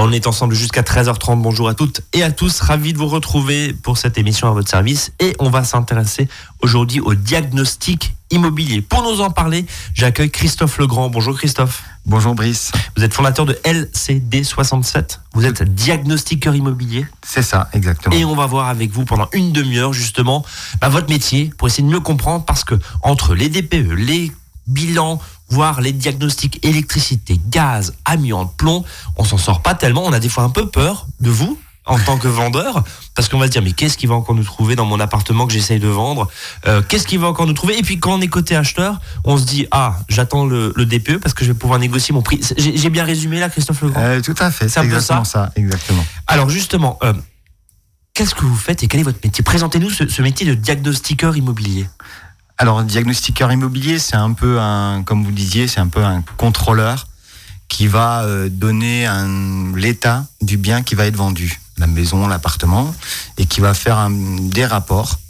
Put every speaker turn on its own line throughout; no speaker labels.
On est ensemble jusqu'à 13h30. Bonjour à toutes et à tous. Ravi de vous retrouver pour cette émission à votre service. Et on va s'intéresser aujourd'hui au diagnostic immobilier. Pour nous en parler, j'accueille Christophe Legrand. Bonjour Christophe.
Bonjour Brice.
Vous êtes fondateur de LCD67. Vous êtes diagnostiqueur immobilier.
C'est ça, exactement.
Et on va voir avec vous pendant une demi-heure justement bah, votre métier pour essayer de mieux comprendre parce que entre les DPE, les bilans, voire les diagnostics électricité, gaz, amiante, plomb, on s'en sort pas tellement. On a des fois un peu peur de vous en tant que vendeur, parce qu'on va se dire mais qu'est-ce qu'il va encore nous trouver dans mon appartement que j'essaye de vendre? Euh, Qu'est-ce qu'il va encore nous trouver? Et puis quand on est côté acheteur, on se dit ah j'attends le, DPE parce que je vais pouvoir négocier mon prix. J'ai bien résumé là, Christophe Legrand?
Euh, Tout à fait, c'est exactement ça. exactement.
Alors justement, euh, qu'est-ce que vous faites et quel est votre métier? Présentez-nous ce, ce métier de diagnostiqueur immobilier.
Alors, diagnostiqueur immobilier, c'est un peu un, comme vous disiez, c'est un peu un contrôleur qui va euh, donner l'état du bien qui va être vendu, la maison, l'appartement, et qui va faire des rapports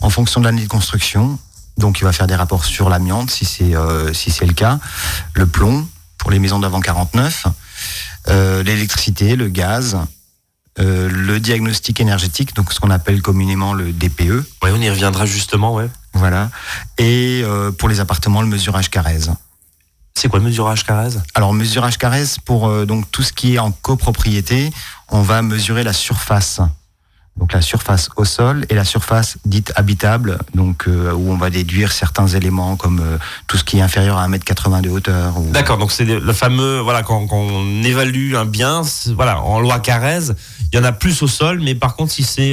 en fonction de l'année de construction. Donc, il va faire des rapports sur l'amiante, si c'est euh, si c'est le cas, le plomb pour les maisons d'avant 49, euh, l'électricité, le gaz, le diagnostic énergétique, donc ce qu'on appelle communément le DPE.
Oui, on y reviendra justement, ouais.
Voilà. Et euh, pour les appartements, le mesurage Carrez.
C'est quoi le mesurage Carrez?
Alors, mesurage Carrez, pour euh, donc tout ce qui est en copropriété, on va mesurer la surface. Donc la surface au sol et la surface dite habitable, donc euh, où on va déduire certains éléments comme tout ce qui est inférieur à 1m80 de hauteur.
D'accord, donc c'est le fameux, voilà, quand, quand, on évalue un bien, voilà, en loi Carrez, il y en a plus au sol, mais par contre si c'est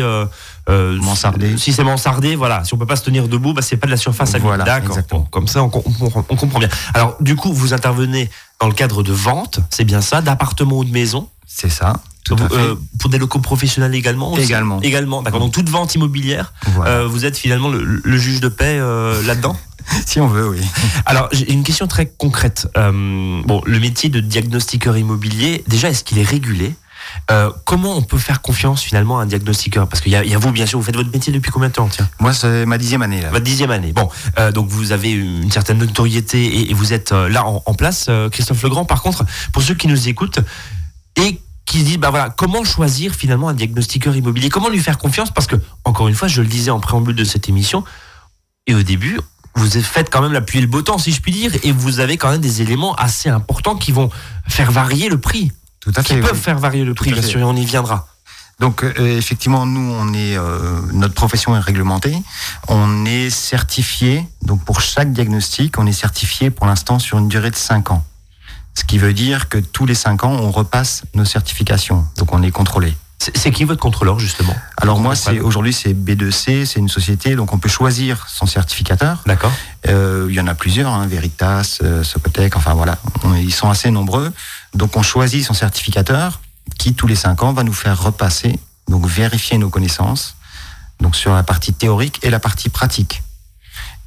euh, mansardé.
Si c'est mansardé, voilà. Si on peut pas se tenir debout, bah, c'est pas de la surface à
voilà,
D'accord. comme ça, on, comprend bien. Alors, du coup, vous intervenez dans le cadre de vente, c'est bien ça, d'appartements ou de maisons
C'est ça.
Euh, pour des locaux professionnels également
Également.
Également, d'accord. Donc toute vente immobilière, euh, vous êtes finalement le, juge de paix là-dedans?
Si on veut, oui.
Alors, j'ai une question très concrète. bon, le métier de diagnostiqueur immobilier, déjà, est-ce qu'il est régulé? Euh, comment on peut faire confiance finalement à un diagnostiqueur? Parce qu'il y, a vous, bien sûr, vous faites votre métier depuis combien de temps tiens?
Moi, c'est ma dixième année. Là.
Votre dixième année. Bon, euh, donc vous avez une certaine notoriété et, vous êtes euh, là en, place, Christophe Legrand. Par contre, pour ceux qui nous écoutent et qui se disent, bah voilà, comment choisir finalement un diagnostiqueur immobilier? Comment lui faire confiance? Parce que, encore une fois, je le disais en préambule de cette émission, et au début, vous faites quand même la pluie et le beau temps, si je puis dire, et vous avez quand même des éléments assez importants qui vont faire varier le prix.
Tout à
qui peuvent faire varier le prix, bien sûr, et on y viendra.
Donc euh, effectivement, nous, on est euh, notre profession est réglementée. On est certifié. Donc pour chaque diagnostic, on est certifié pour l'instant sur une durée de 5 ans. Ce qui veut dire que tous les 5 ans, on repasse nos certifications. Donc on est contrôlé.
C'est qui votre contrôleur justement?
Alors moi, c'est aujourd'hui c'est B2C, c'est une société, donc on peut choisir son certificateur.
D'accord.
Euh, il y en a plusieurs, hein, Veritas, euh, Socotec, enfin voilà, ils sont assez nombreux. Donc on choisit son certificateur qui tous les cinq ans va nous faire repasser, donc vérifier nos connaissances, donc sur la partie théorique et la partie pratique.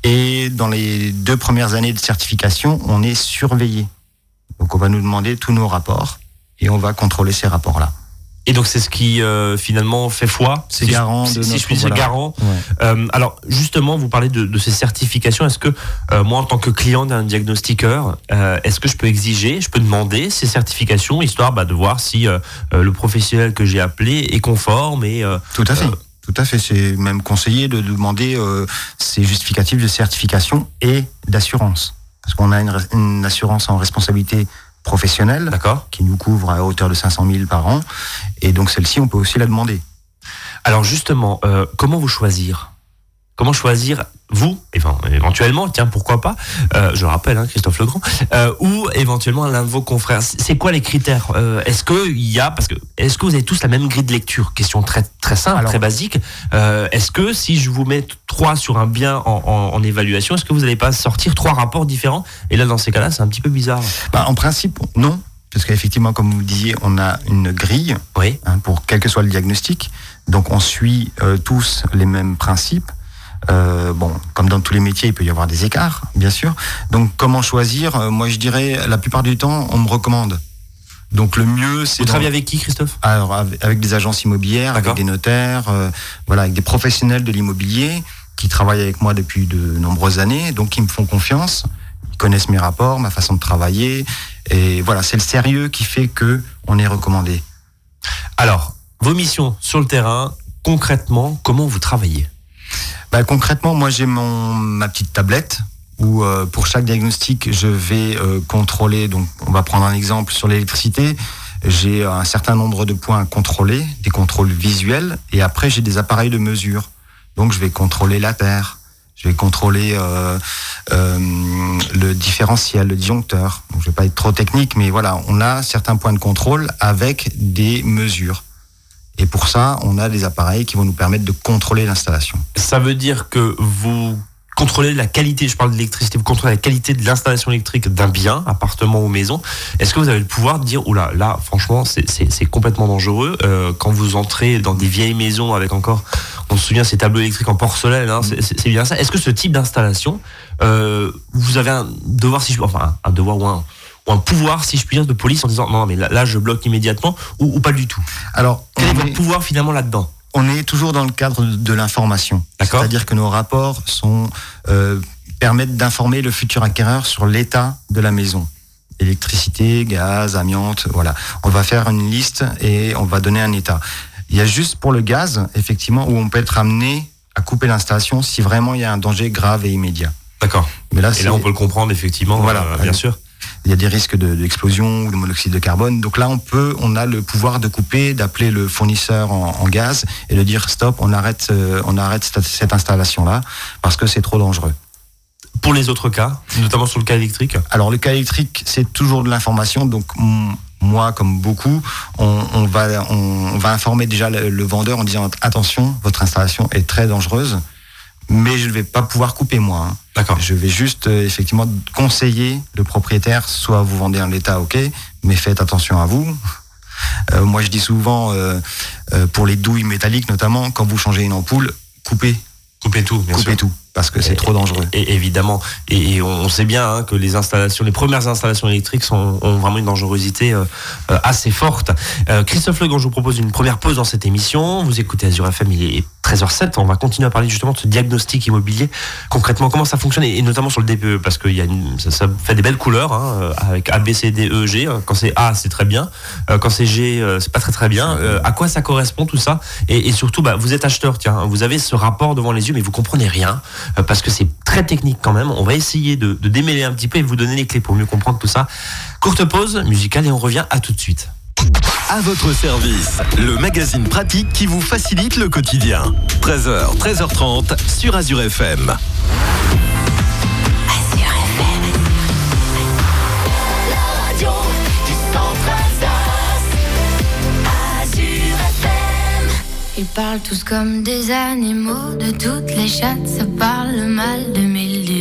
Et dans les deux premières années de certification, on est surveillé. Donc on va nous demander tous nos rapports et on va contrôler ces rapports-là.
Et donc c'est ce qui euh, finalement fait foi.
C'est garant.
Si, si je puis dire garant. Euh, alors justement, vous parlez de, de ces certifications. Est-ce que euh, moi, en tant que client d'un diagnostiqueur, euh, est-ce que je peux exiger, je peux demander ces certifications, histoire bah, de voir si euh, le professionnel que j'ai appelé est conforme et.
Tout à fait. Tout à fait. C'est même conseillé de demander ces justificatifs de certification et d'assurance. Parce qu'on a une, une assurance en responsabilité professionnelle qui nous couvre à hauteur de 500 000 par an. Et donc celle-ci, on peut aussi la demander.
Alors justement, euh, comment vous choisir? Comment choisir vous, éventuellement, tiens, pourquoi pas, euh, je rappelle, hein, Christophe Legrand, euh, ou éventuellement l'un de vos confrères. C'est quoi les critères euh, Est-ce que il y a, parce que est-ce que vous avez tous la même grille de lecture? Question très très simple, très basique. est-ce que si je vous mets trois sur un bien en, évaluation, est-ce que vous n'allez pas sortir trois rapports différents? Et là, dans ces cas-là, c'est un petit peu bizarre.
Bah, en principe, non. Parce qu'effectivement, comme vous disiez, on a une grille
oui.
Hein, pour quel que soit le diagnostic. Donc on suit tous les mêmes principes. Euh, bon, comme dans tous les métiers, il peut y avoir des écarts, bien sûr. Donc, comment choisir? Euh, Moi, je dirais, la plupart du temps, on me recommande. Donc, le mieux, c'est.
Vous travaillez avec qui, Christophe?
Alors, avec des agences immobilières, avec des notaires, euh, voilà, avec des professionnels de l'immobilier qui travaillent avec moi depuis de nombreuses années, donc qui me font confiance. Ils connaissent mes rapports, ma façon de travailler, et voilà, c'est le sérieux qui fait que on est recommandé.
Alors, vos missions sur le terrain, concrètement, comment vous travaillez?
Bah, Concrètement, moi j'ai mon ma petite tablette où euh, pour chaque diagnostic, je vais euh, contrôler. Donc, on va prendre un exemple sur l'électricité. J'ai un certain nombre de points à contrôler, des contrôles visuels, et après j'ai des appareils de mesure. Donc, je vais contrôler la terre, je vais contrôler euh, le différentiel, le disjoncteur. Donc, je vais pas être trop technique, mais voilà, on a certains points de contrôle avec des mesures. Et pour ça, on a des appareils qui vont nous permettre de contrôler l'installation.
Ça veut dire que vous contrôlez la qualité, je parle d'électricité, vous contrôlez la qualité de l'installation électrique d'un bien, appartement ou maison. Est-ce que vous avez le pouvoir de dire, oula, là, franchement, c'est complètement dangereux. Euh, quand vous entrez dans des vieilles maisons avec encore, on se souvient, ces tableaux électriques en porcelaine, hein, c'est bien ça. Est-ce que ce type d'installation, euh, vous avez un devoir, si je, enfin, un devoir ou un, ou un pouvoir, si je puis dire, de police en disant non, mais là, je bloque immédiatement ou, pas du tout
Alors,
quel est votre pouvoir finalement là-dedans
On est toujours dans le cadre de l'information. C'est-à-dire que nos rapports sont euh, permettent d'informer le futur acquéreur sur l'état de la maison. Électricité, gaz, amiante, voilà. On va faire une liste et on va donner un état. Il y a juste pour le gaz, effectivement, où on peut être amené à couper l'installation si vraiment il y a un danger grave et immédiat.
D'accord. Mais là, et là, on peut le comprendre effectivement, voilà, euh, bien sûr
il y a des risques d'explosion ou de monoxyde de carbone. Donc là, on peut, on a le pouvoir de couper, d'appeler le fournisseur en, gaz et de dire stop, on arrête, euh, on arrête cette, installation-là parce que c'est trop dangereux.
Pour les autres cas, notamment sur le cas électrique
Alors le cas électrique, c'est toujours de l'information. Donc moi, comme beaucoup, on, va, on, va informer déjà le vendeur en disant attention, votre installation est très dangereuse mais je ne vais pas pouvoir couper moi. Hein.
D'accord.
Je vais juste euh, effectivement conseiller le propriétaire, soit vous vendez en l'état, ok, mais faites attention à vous. Euh, moi, je dis souvent euh, pour les douilles métalliques, notamment, quand vous changez une ampoule, coupez.
Coupez tout, bien
coupez tout parce que c'est trop dangereux.
Et, évidemment, et, on sait bien hein, que les installations, les premières installations électriques sont, ont vraiment une dangerosité euh, assez forte. Euh, Christophe Legrand, je vous propose une première pause dans cette émission. Vous écoutez Azure FM, il est 13h07. On va continuer à parler justement de ce diagnostic immobilier. Concrètement, comment ça fonctionne et, notamment sur le DPE, parce que y une, ça, fait des belles couleurs hein, avec A, B, C, D, E, G. Quand c'est A, c'est très bien. Quand c'est G, c'est pas très très bien. à quoi ça correspond tout ça? Et, surtout, bah, vous êtes acheteur, tiens, vous avez ce rapport devant les yeux, mais vous comprenez rien parce que c'est très technique quand même. On va essayer de, démêler un petit peu et vous donner les clés pour mieux comprendre tout ça. Courte pause musicale et on revient à tout de suite.
À votre service, le magazine pratique qui vous facilite le quotidien. 13h, 13h30 sur Azure FM.
Ils parlent tous comme des animaux, de toutes les chattes, ça parle mal.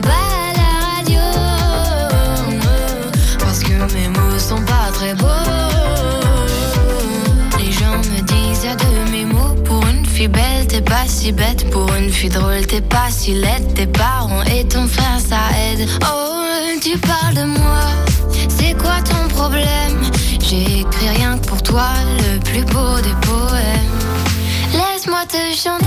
Pas à la radio. Parce que mes mots sont pas très beaux. Les gens me disent à demi mots belle, t'es pas si bête. Pour une fille drôle, t'es pas si laide. Tes parents et ton frère, ça aide. Oh, tu parles de moi, c'est quoi ton problème? J'ai écrit rien que pour toi, le plus beau des poèmes. Laisse-moi te chanter,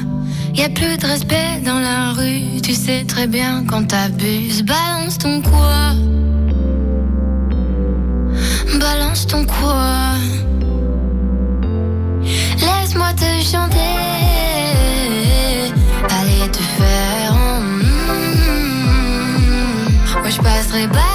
Y a plus de respect dans la rue, tu sais très bien quand t'abuses. Balance ton quoi? Balance ton quoi? Laisse-moi te chanter. Allez te faire. mm, Moi je passerai pas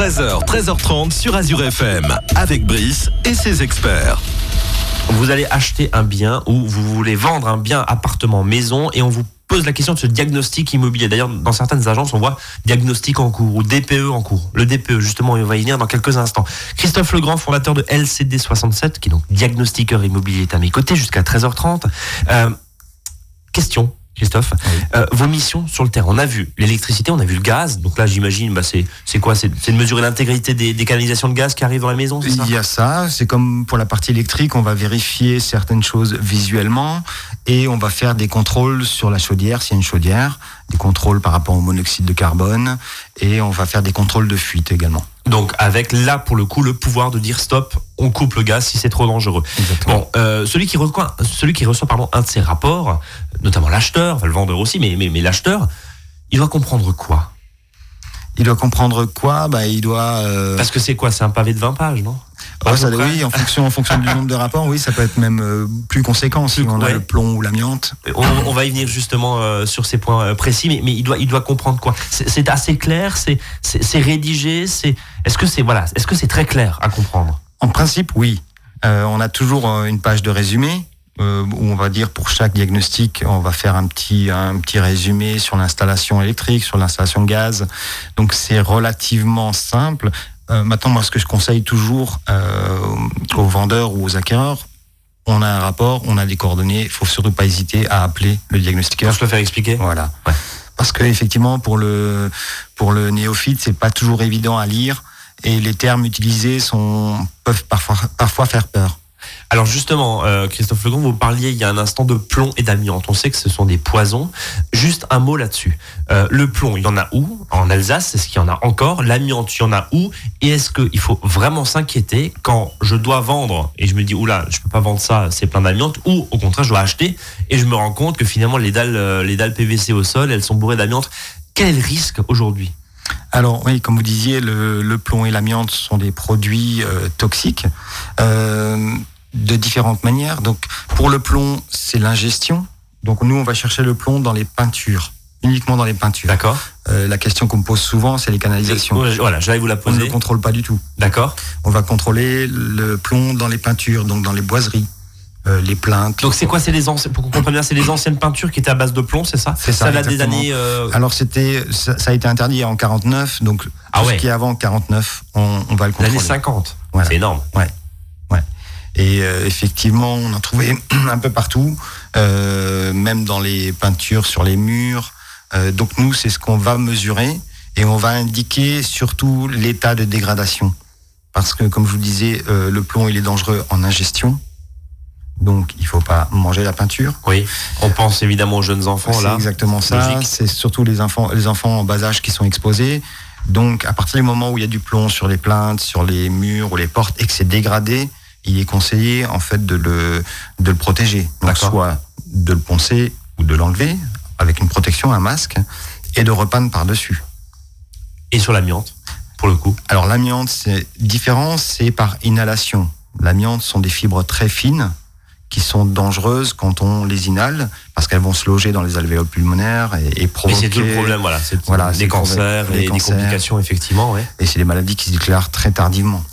13h, 13h30 sur Azure FM. Avec Brice et ses experts.
Vous allez acheter un bien ou vous voulez vendre un bien appartement maison et on vous pose la question de ce diagnostic immobilier. D'ailleurs, dans certaines agences, on voit diagnostic en cours ou DPE en cours. Le DPE, justement, on va y venir dans quelques instants. Christophe Legrand, fondateur de LCD67, qui est donc diagnostiqueur immobilier, est à mes côtés jusqu'à 13h30. Euh, question. Christophe, Euh, vos missions sur le terrain. On a vu l'électricité, on a vu le gaz. Donc là, j'imagine, bah, c'est c'est quoi? C'est de mesurer l'intégrité des, des canalisations de gaz qui arrivent dans la maison, ça?
Il y a ça, c'est comme pour la partie électrique, on va vérifier certaines choses visuellement et on va faire des contrôles sur la chaudière, s'il y a une chaudière, des contrôles par rapport au monoxyde de carbone et on va faire des contrôles de fuite également.
Donc avec là pour le coup le pouvoir de dire stop, on coupe le gaz si c'est trop dangereux.
Exactement.
Bon, euh, celui qui reçoit, celui qui reçoit pardon un de ces rapports, notamment l'acheteur, enfin, le vendeur aussi, mais mais, mais l'acheteur, il doit comprendre quoi?
Il doit comprendre quoi? Bah, Il doit... euh,
Parce que c'est quoi? C'est un pavé de 20 pages, non?
Ouais,
À
ça- oui, en fonction, en fonction du nombre de rapports, oui, ça peut être même euh, plus conséquent si on a
ouais.
le plomb ou l'amiante.
on, on va y venir justement euh, sur ces points précis, mais, mais il doit il doit comprendre quoi? C'est assez clair, c'est rédigé, c'est est-ce que c'est voilà, est-ce que c'est très clair à comprendre?
En principe, oui. On a toujours une page de résumé euh, où on va dire pour chaque diagnostic, on va faire un petit un petit résumé sur l'installation électrique, sur l'installation gaz. Donc c'est relativement simple. Euh, maintenant, moi, ce que je conseille toujours euh, aux vendeurs ou aux acquéreurs, on a un rapport, on a des coordonnées. Il faut surtout pas hésiter à appeler le
Pour
diagnostiqueur.
se le faire expliquer
Voilà.
Ouais.
Parce que effectivement, pour le pour le néophyte, c'est pas toujours évident à lire et les termes utilisés sont peuvent parfois parfois faire peur.
Alors justement, euh, Christophe Legrand, vous parliez il y a un instant de plomb et d'amiante. On sait que ce sont des poisons. Juste un mot là-dessus. Euh, le plomb, il y en a où? En Alsace, est-ce qu'il y en a encore? L'amiante, il y en a où? Et est-ce qu'il faut vraiment s'inquiéter quand je dois vendre et je me dis, oula, je peux pas vendre ça, c'est plein d'amiante, ou au contraire, je dois acheter et je me rends compte que finalement les dalles, euh, les dalles PVC au sol, elles sont bourrées d'amiante. Quel risque aujourd'hui?
Alors oui, comme vous disiez, le, le plomb et l'amiante sont des produits euh, toxiques euh, de différentes manières. Donc pour le plomb, c'est l'ingestion. Donc nous, on va chercher le plomb dans les peintures, uniquement dans les peintures.
D'accord
Euh, la question qu'on me pose souvent, c'est les canalisations.
Voilà, j'allais vous la
On ne le
poser.
contrôle pas du tout.
D'accord
On va contrôler le plomb dans les peintures, donc dans les boiseries, euh, les plaintes.
Donc c'est quoi? C'est les anciennes, pour qu'on comprenne bien, c'est les anciennes peintures qui étaient à base de plomb, c'est ça?
C'est ça,
date des années. euh,
Alors c'était, ça, ça a été interdit en 49, donc
Ah
tout
ouais.
ce qui est avant 49, on, on va le
L'année
contrôler.
50.
Voilà.
C'est énorme.
Et euh, effectivement, on en trouvait un peu partout, euh, même dans les peintures sur les murs. Euh, donc nous, c'est ce qu'on va mesurer et on va indiquer surtout l'état de dégradation. Parce que, comme je vous disais, euh, le plomb, il est dangereux en ingestion. Donc, il faut pas manger la peinture.
Oui. On pense évidemment aux jeunes enfants
C'est
là.
exactement ça. C'est surtout les enfants, les enfants en bas âge qui sont exposés. Donc, à partir du moment où il y a du plomb sur les plaintes, sur les murs ou les portes et que c'est dégradé, il est conseillé en fait de le de le protéger. Donc, soit de le poncer ou de l'enlever avec une protection, un masque, et de repeindre par dessus.
Et sur l'amiante, pour le coup?
Alors l'amiante, c'est différent, c'est par inhalation. L'amiante sont des fibres très fines qui sont dangereuses quand on les inhale parce qu'elles vont se loger dans les alvéoles pulmonaires et, provoquer.
c'est tout le problème, voilà. C'est
Voilà,
des cancers et des complications, effectivement, ouais.
Et c'est des maladies qui se déclarent très tardivement.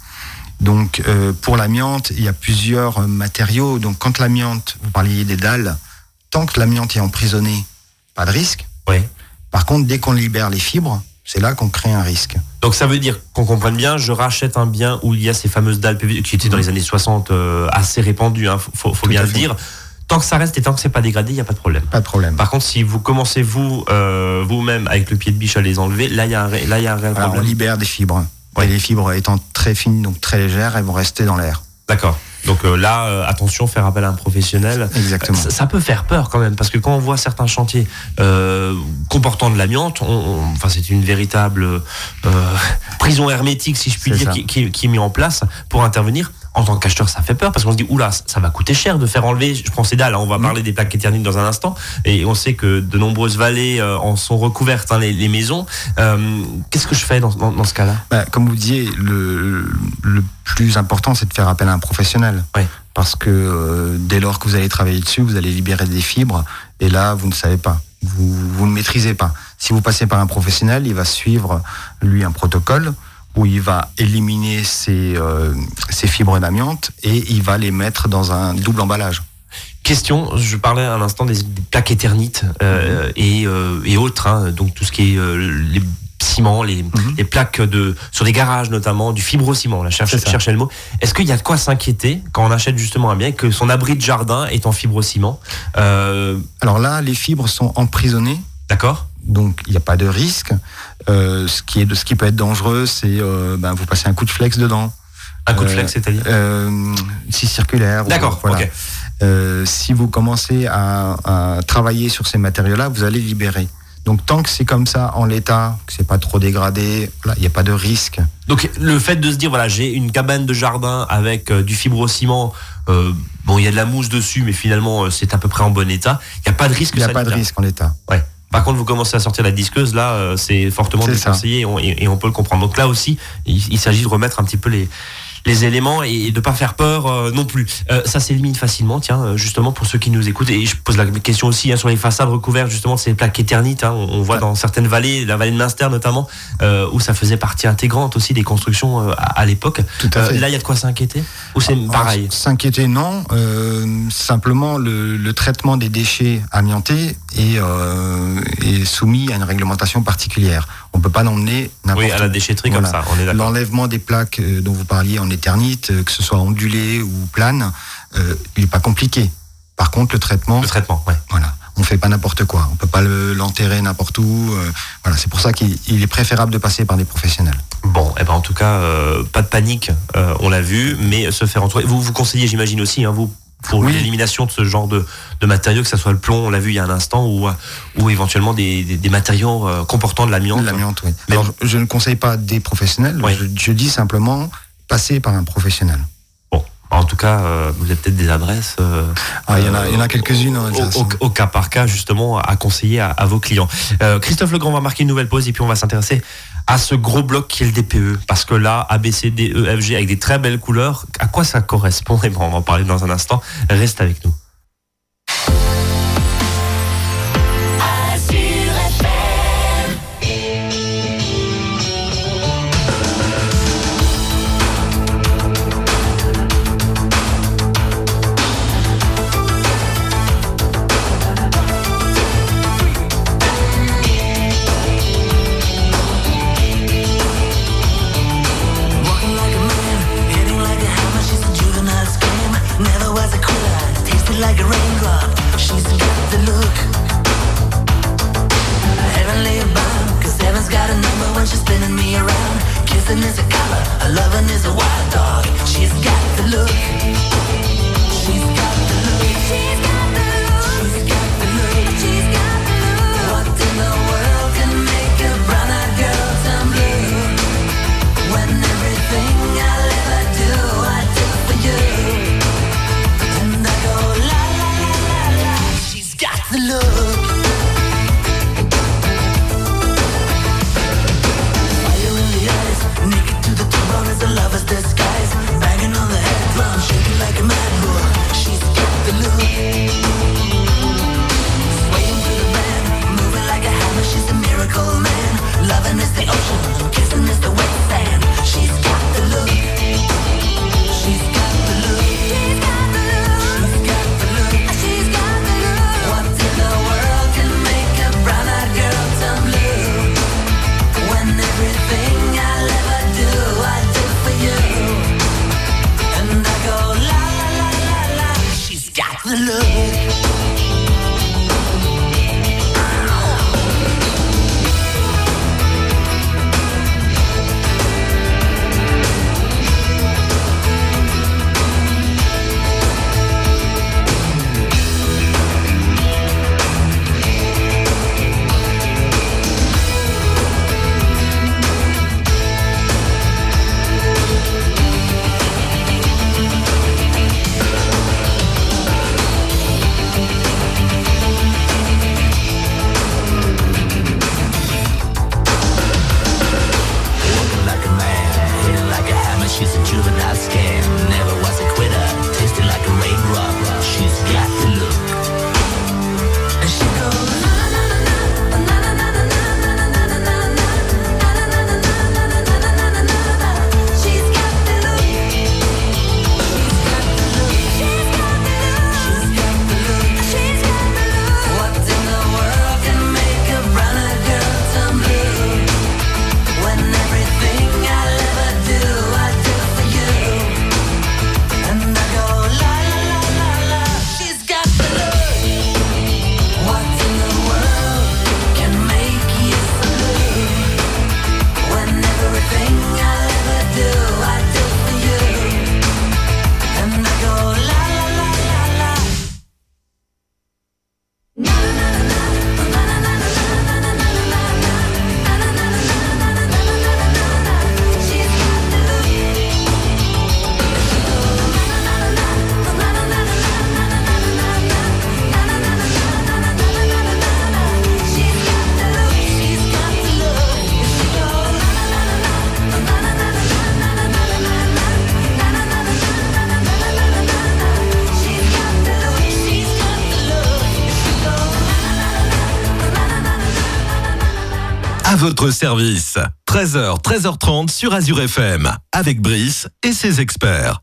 Donc euh, pour l'amiante, il y a plusieurs euh, matériaux. Donc quand l'amiante, vous parliez des dalles, tant que l'amiante est emprisonnée, pas de risque.
Oui.
Par contre, dès qu'on libère les fibres, c'est là qu'on crée un risque.
Donc ça veut dire qu'on comprenne bien, je rachète un bien où il y a ces fameuses dalles PVC qui étaient dans les années 60 euh, assez répandues, hein, faut, bien le dire. Tant que ça reste et tant que c'est pas dégradé, il n'y a pas de problème.
Pas de problème.
Par contre, si vous commencez vous euh, vous-même avec le pied de biche à les enlever, là il y a un, là il y a un réel
Alors, on
problème.
libère des fibres.
Ouais.
Et les fibres étant très fines, donc très légères, elles vont rester dans l'air.
D'accord. Donc euh, là, euh, attention, faire appel à un professionnel.
Exactement.
Ça, ça peut faire peur quand même, parce que quand on voit certains chantiers euh, comportant de l'amiante, enfin c'est une véritable euh, prison hermétique, si je puis dire, qui, qui- qui est mis en place pour intervenir. En tant qu'acheteur, ça fait peur parce qu'on se dit oula, ça va coûter cher de faire enlever. Je prends ces dalles. hein, on va
Mhm.
parler des plaques éterniques dans un instant, et on sait que de nombreuses vallées euh, en sont recouvertes, hein, les, les maisons. Euh, Qu'est-ce que je fais dans, dans- dans ce cas-là?
Bah, comme vous disiez, le, le plus important, c'est de faire appel à un professionnel.
Ouais.
Parce que euh, dès lors que vous allez travailler dessus, vous allez libérer des fibres, et là, vous ne savez pas. Vous, vous ne maîtrisez pas. Si vous passez par un professionnel, il va suivre, lui, un protocole où il va éliminer ces, euh, ces fibres d'amiante et il va les mettre dans un double emballage.
Question, je parlais à l'instant des, des plaques éternites euh, et, euh, et autres, hein, donc tout ce qui est les ciments, les, les plaques de sur des garages notamment, du fibrociment, là, cherche, cherchez le mot. Est-ce qu'il y a de quoi s'inquiéter quand on achète justement un bien que son abri de jardin est en fibrociment
Alors là, les fibres sont emprisonnées.
D'accord
donc il n'y a pas de risque. Euh, ce, qui est, ce qui peut être dangereux, c'est euh, ben, vous passez un coup de flex dedans.
Un coup de
Euh,
flex, c'est-à-dire
Euh, si circulaire.
D'accord,
voilà. Euh, si vous commencez à, à travailler sur ces matériaux-là, vous allez libérer. Donc tant que c'est comme ça en l'état, que c'est pas trop dégradé, il n'y a pas de risque.
Donc le fait de se dire voilà j'ai une cabane de jardin avec euh, du fibrociment, euh, bon il y a de la mousse dessus mais finalement euh, c'est à peu près en bon état, il n'y a pas de risque
Il n'y a pas de risque en l'état.
Ouais. Par contre, vous commencez à sortir la disqueuse, là, euh, c'est fortement déconseillé et on, et- et on peut le comprendre. Donc là aussi, il, il s'agit de remettre un petit peu les, les éléments et de pas faire peur euh, non plus. Euh, ça s'élimine facilement, tiens, euh, justement pour ceux qui nous écoutent. Et je pose la question aussi hein, sur les façades recouvertes justement ces plaques éternites. hein. on, voit dans certaines vallées, la vallée de Munster notamment, où ça faisait partie intégrante aussi des constructions à, à l'époque. Là, il y a de quoi s'inquiéter? Ou c'est
Alors,
pareil?
S'inquiéter, non. Simplement, le, le traitement des déchets amiantés est, euh, est soumis à une réglementation particulière. On ne peut pas l'emmener n'importe
Oui, à la déchetterie
Voilà.
comme ça, on est d'accord.
L'enlèvement des plaques dont vous parliez en euh, que ce soit ondulé ou plane, euh, il n'est pas compliqué. Par contre, le traitement,
Le traitement, ouais.
voilà, on fait pas n'importe quoi. On peut pas le- l'enterrer n'importe où. euh, voilà, c'est pour ça qu'il il est préférable de passer par des professionnels.
Bon, eh ben en tout cas, euh, pas de panique, on l'a vu, mais se faire entourer. Vous vous conseillez, j'imagine aussi, hein, vous, pour
Oui.
l'élimination de ce genre de, de matériaux, que ce soit le plomb, on l'a vu il y a un instant, ou, ou éventuellement des, des, des matériaux comportant de l'amiante.
L'amiante, oui.
Mais-
Alors, je, je ne conseille pas des professionnels.
Oui.
Je, je dis simplement passer par un professionnel.
Bon, en tout cas, euh, vous avez peut-être des adresses. euh,
Ah, il y en a,
euh,
il y en a quelques-unes. en
au, au- au cas par cas, justement, à conseiller à, à vos clients. Euh, Christophe Legrand va marquer une nouvelle pause et puis on va s'intéresser à ce gros bloc qui est le DPE. Parce que là, A, B, C, D, E, F, G, avec des très belles couleurs, à quoi ça correspond? Et bon, on va en parler dans un instant. Reste avec nous.
dog. She's got the look.
Votre service. 13h, 13h30 sur Azure FM. Avec Brice et ses experts.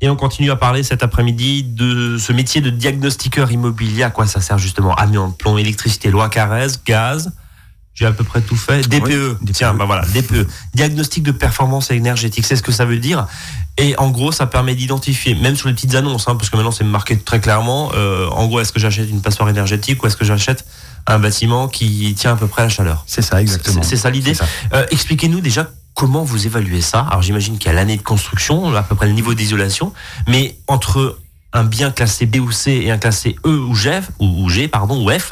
Et on continue à parler cet après-midi de ce métier de diagnostiqueur immobilier. À quoi ça sert justement? Amiante, plomb, électricité, loi Carrez, gaz. J'ai à peu près tout fait. DPE.
DPE.
Tiens, bah voilà, DPE. Diagnostic de performance énergétique. C'est ce que ça veut dire. Et en gros, ça permet d'identifier, même sur les petites annonces, hein, parce que maintenant c'est marqué très clairement. euh, en gros, est-ce que j'achète une passoire énergétique ou est-ce que j'achète un bâtiment qui tient à peu près à la chaleur
C'est ça, exactement.
C'est ça l'idée. Euh, Expliquez-nous déjà comment vous évaluez ça. Alors j'imagine qu'il y a l'année de construction, à peu près le niveau d'isolation, mais entre un bien classé B ou C et un classé E ou G, ou, G pardon, ou F,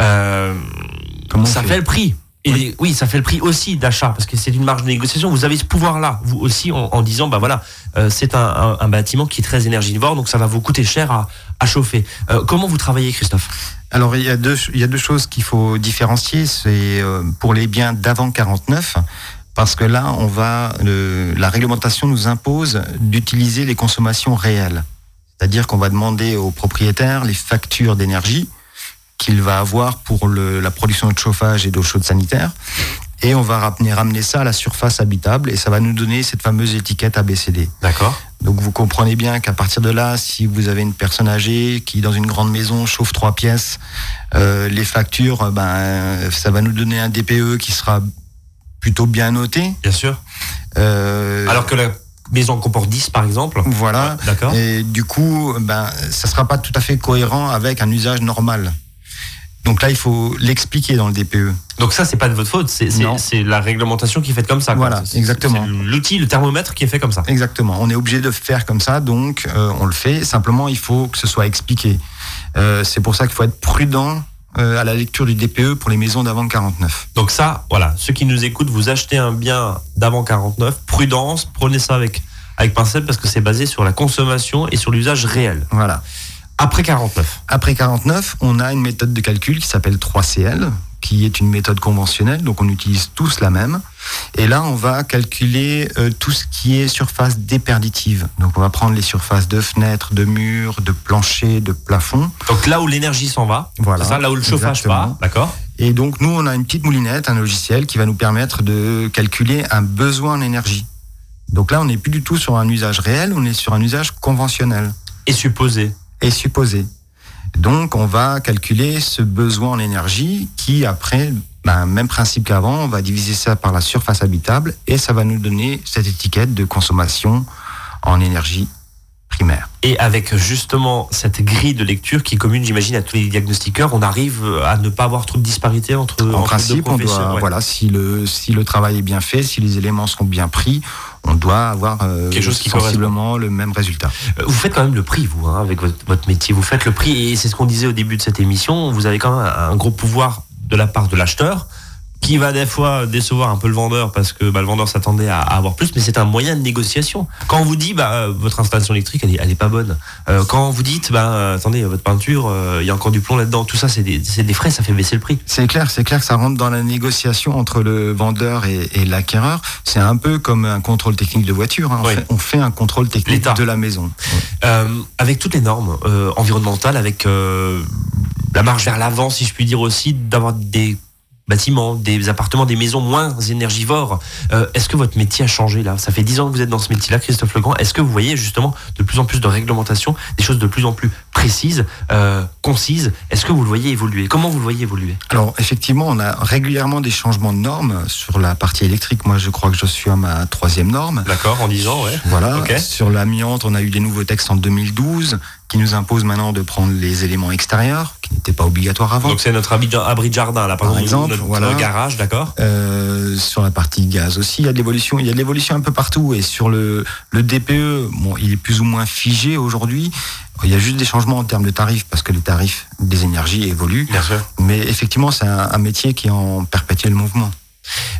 euh, ça
fait
fait le prix. Et oui. ça fait le prix aussi d'achat parce que c'est une marge de négociation. Vous avez ce pouvoir-là, vous aussi, en, en disant, bah voilà, euh, c'est un, un- un bâtiment qui est très énergivore, donc ça va vous coûter cher à, à chauffer. Euh, comment vous travaillez, Christophe?
Alors il y a deux, choses qu'il faut différencier. C'est euh, pour les biens d'avant 49, parce que là, on va, le- la réglementation nous impose d'utiliser les consommations réelles. C'est-à-dire qu'on va demander au propriétaire les factures d'énergie qu'il va avoir pour la production de chauffage et d'eau chaude sanitaire. Et on va ramener, ramener ça à la surface habitable et ça va nous donner cette fameuse étiquette ABCD.
D'accord.
Donc vous comprenez bien qu'à partir de là, si vous avez une personne âgée qui dans une grande maison chauffe trois pièces, euh, les factures, euh, ben ça va nous donner un DPE qui sera plutôt bien noté.
Bien sûr.
Euh,
Alors que la maison comporte 10, par exemple.
voilà.
D'accord.
Et du coup, ben ça sera pas tout à fait cohérent avec un usage normal. Donc là, il faut l'expliquer dans le. DPE.
Donc ça, c'est pas de votre faute, c'est c'est-
Non.
c'est la réglementation qui est faite comme ça.
Voilà, exactement.
L'outil, le thermomètre qui est fait comme ça.
Exactement. On est obligé de faire comme ça, donc euh, on le fait. Simplement, il faut que ce soit expliqué. Euh, c'est pour ça qu'il faut être prudent euh, à la lecture du DPE pour les maisons d'avant 49.
Donc ça, voilà, ceux qui nous écoutent, vous achetez un bien d'avant 49, prudence, prenez ça avec, avec pincette parce que c'est basé sur la consommation et sur l'usage réel.
Voilà.
Après 49.
Après 49, on a une méthode de calcul qui s'appelle 3CL, qui est une méthode conventionnelle, donc on utilise tous la même. Et là, on va calculer euh, tout ce qui est surface déperditive. Donc on va prendre les surfaces de fenêtres, de murs, de planchers, de plafonds.
Donc là où l'énergie s'en va,
Voilà.
c'est ça, là où le chauffage part, d'accord?
Et donc nous, on a une petite moulinette, un logiciel qui va nous permettre de calculer un besoin en énergie. Donc là, on n'est plus du tout sur un usage réel, on est sur un usage conventionnel
Et supposé.
Et supposé. Donc on va calculer ce besoin en énergie qui, après, ben, même principe qu'avant, on va diviser ça par la surface habitable et ça va nous donner cette étiquette de consommation en énergie primaire.
Et avec justement cette grille de lecture qui est commune, j'imagine, à tous les diagnostiqueurs, on arrive à ne pas avoir trop de disparité entre.
En
entre
principe,
deux
on doit,
ouais.
voilà, si le, si le travail est bien fait, si les éléments sont bien pris, on doit avoir euh,
Quelque chose qui
sensiblement le même résultat.
Euh, Vous faites quand même le prix, vous, hein, avec votre, votre métier. Vous faites le prix, et c'est ce qu'on disait au début de cette émission. Vous avez quand même un, un gros pouvoir de la part de l'acheteur, qui va des fois décevoir un peu le vendeur parce que bah, le vendeur s'attendait à, à avoir plus, mais c'est un moyen de négociation. Quand on vous dit, bah, euh, votre installation électrique, elle est, elle est pas bonne. Euh, quand vous dites, bah, euh, attendez, votre peinture, euh, il y a encore du plomb là-dedans. Tout ça, c'est des, frais, ça fait baisser le prix.
C'est clair, c'est clair que ça rentre dans la négociation entre le vendeur et, et l'acquéreur. C'est un peu comme un contrôle technique de voiture. hein. On,
Oui.
fait, on fait un contrôle technique de la maison.
Euh, avec toutes les normes environnementales, avec la marche vers l'avant, si je puis dire aussi, d'avoir des bâtiments, des appartements, des maisons moins énergivores. Euh, Est-ce que votre métier a changé là? Ça fait dix ans que vous êtes dans ce métier-là, Christophe Legrand. Est-ce que vous voyez justement de plus en plus de réglementation, des choses de plus en plus précises, euh, concises? Est-ce que vous le voyez évoluer? Comment vous le voyez évoluer?
Alors effectivement, on a régulièrement des changements de normes sur la partie électrique. Moi, je crois que je suis à ma troisième norme.
D'accord, en dix ans, ouais.
Voilà.
Ok.
Sur l'amiante, on a eu des nouveaux textes en 2012 qui nous imposent maintenant de prendre les éléments extérieurs, qui n'étaient pas obligatoires avant.
Donc c'est notre abri de, abri de jardin, là, par,
Par
exemple,
exemple,
notre
voilà.
garage, d'accord
Euh, sur la partie gaz aussi, il y a de l'évolution. Il y a de l'évolution un peu partout. Et sur le, le DPE, bon, il est plus ou moins figé aujourd'hui. Il y a juste des changements en termes de tarifs parce que les tarifs des énergies évoluent.
Bien sûr.
Mais effectivement, c'est un, un métier qui est en perpétuel mouvement.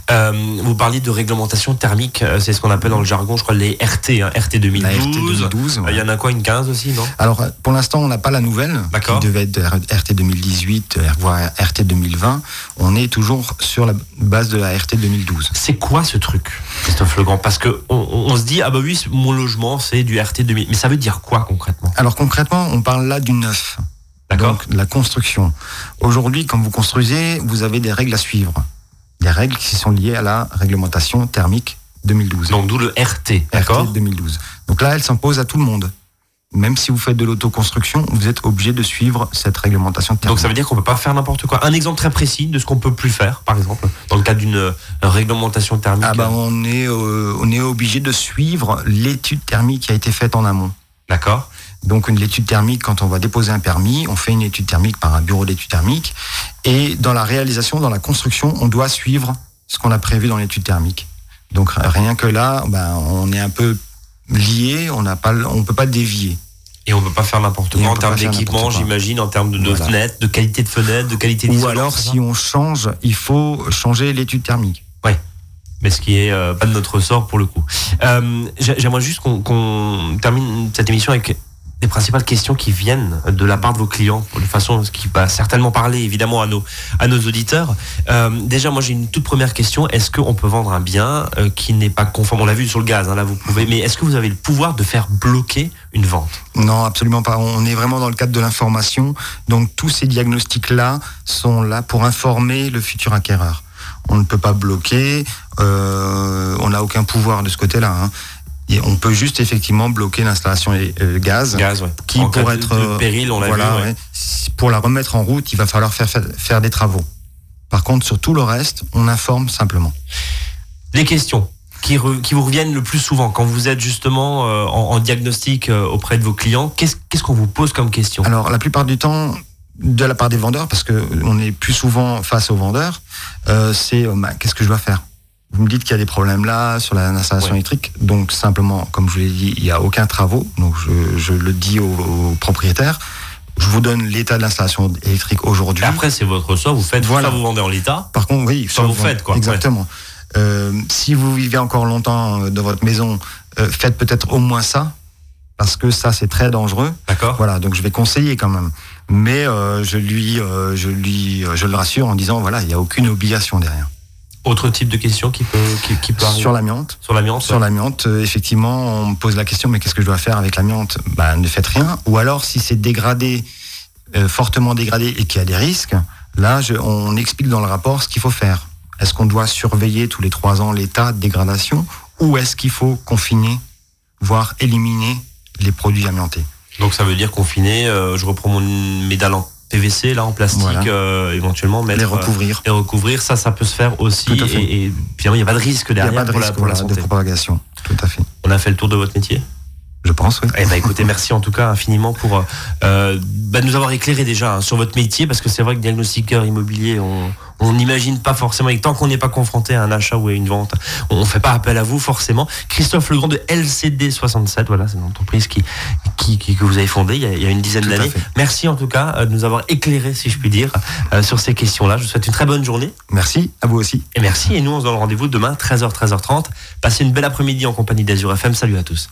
Euh, vous parliez de réglementation thermique, euh, c'est ce qu'on appelle dans le jargon, je crois, les RT, hein, RT 2012.
La RT 2012.
Euh,
ouais.
Il y en a quoi, une 15 aussi, non?
Alors, euh, pour l'instant, on n'a pas la nouvelle,
D'accord.
qui devait être RT 2018, euh, voire RT 2020. On est toujours sur la base de la RT 2012.
C'est quoi ce truc, Christophe Legrand? Parce que on, se dit, ah bah oui, mon logement, c'est du RT 2000. Mais ça veut dire quoi concrètement?
Alors concrètement, on parle là du neuf.
D'accord
Donc de la construction. Aujourd'hui, quand vous construisez, vous avez des règles à suivre. Des règles qui sont liées à la réglementation thermique 2012.
Donc d'où le RT, d'accord
RT 2012. Donc là, elle s'impose à tout le monde. Même si vous faites de l'autoconstruction, vous êtes obligé de suivre cette réglementation thermique.
Donc ça veut dire qu'on peut pas faire n'importe quoi. Un exemple très précis de ce qu'on peut plus faire, par exemple, dans le cadre d'une euh, réglementation thermique.
Ah bah, on est euh, on est obligé de suivre l'étude thermique qui a été faite en amont.
D'accord
Donc une l'étude thermique, quand on va déposer un permis, on fait une étude thermique par un bureau d'études thermiques. Et dans la réalisation, dans la construction, on doit suivre ce qu'on a prévu dans l'étude thermique. Donc rien que là, ben, on est un peu lié, on n'a pas, le- on peut pas dévier.
Et on peut pas faire n'importe quoi en termes d'équipement, j'imagine, en termes de, de
Voilà.
fenêtres, de qualité de fenêtres, de qualité
Ou
d'isolation,
alors,
c'est ça
si on change, il faut changer l'étude thermique.
mais ce qui est euh, pas de notre ressort pour le coup. Euh, j'ai- J'aimerais juste qu'on qu'on termine cette émission avec les principales questions qui viennent de la part de vos clients, de façon qui va certainement parler évidemment à nos à nos auditeurs. Euh, déjà, moi j'ai une toute première question est-ce qu'on peut vendre un bien euh, qui n'est pas conforme? On l'a vu sur le gaz, hein, là vous pouvez, mais est-ce que vous avez le pouvoir de faire bloquer une vente?
Non, absolument pas. On est vraiment dans le cadre de l'information. Donc tous ces diagnostics-là sont là pour informer le futur acquéreur. On ne peut pas bloquer, euh, on n'a aucun pouvoir de ce côté-là. hein. Et on peut juste effectivement bloquer l'installation euh, gaz,
Gaz, ouais.
qui
En
pour être
de
euh,
péril, on
voilà,
vu. ouais.
pour la remettre en route, il va falloir faire, faire, faire des travaux. Par contre, sur tout le reste, on informe simplement.
Les questions qui, re- qui vous reviennent le plus souvent quand vous êtes justement euh, en, en diagnostic euh, auprès de vos clients, qu'est-ce qu'on vous pose comme question?
Alors, la plupart du temps, de la part des vendeurs, parce que on est plus souvent face aux vendeurs, euh, c'est bah, qu'est-ce que je dois faire? Vous me dites qu'il y a des problèmes là sur l'installation
Ouais.
électrique, donc simplement, comme je vous l'ai dit, il n'y a aucun travaux, donc je, je le dis aux, aux propriétaires. Je vous donne l'état de l'installation électrique aujourd'hui.
Après, c'est votre ressort, vous faites,
Voilà.
soit vous vendez en l'état,
Par contre, oui,
Ça, vous faites, quoi.
Exactement. Euh, si vous vivez encore longtemps euh, dans votre maison, euh, faites peut-être au moins ça, parce que ça c'est très dangereux.
d'accord
Voilà, donc je vais conseiller quand même. Mais euh, je lui, je lui, je le rassure en disant voilà, il n'y a aucune obligation derrière.
Autre type de question qui peut, qui, qui peut arriver
Sur l'amiante,
Sur l'amiante
sur l'amiante, euh, effectivement, on me pose la question mais qu'est-ce que je dois faire avec l'amiante? Ben ne faites rien. Ou alors si c'est dégradé, euh, fortement dégradé et qu'il y a des risques, là je- on explique dans le rapport ce qu'il faut faire. Est-ce qu'on doit surveiller tous les trois ans l'état de dégradation ou est-ce qu'il faut confiner, voire éliminer les produits amiantés?
Donc ça veut dire confiner, euh, je reprends mon, mes dalles en PVC, là, en plastique,
Voilà.
euh, éventuellement mettre...
Les
euh,
recouvrir.
et recouvrir, ça, ça peut se faire aussi.
Tout à fait.
Et, et finalement, il n'y a pas de risque
Il a
derrière
pas de
pour, la, pour la
voilà, de
santé.
propagation. Tout à fait.
On a fait le tour de votre métier?
Je pense, oui.
Eh ben, écoutez, merci en tout cas infiniment pour euh, bah, nous avoir éclairé déjà hein, sur votre métier, parce que c'est vrai que diagnostiqueur immobilier, on on n'imagine pas forcément, et tant qu'on n'est pas confronté à un achat ou à une vente, on ne fait pas appel à vous forcément. Christophe Legrand de LCD67, voilà, c'est une entreprise qui, qui, qui- que vous avez fondée il y a, il y a une dizaine d'années. Merci en tout cas euh, de nous avoir éclairé, si je puis dire, euh, sur ces questions-là. Je vous souhaite une très bonne journée.
Merci, à vous aussi.
Et merci. Et nous, on se donne rendez-vous demain, 13h, 13h30. Passez une belle après-midi en compagnie d'Azur FM. Salut à tous.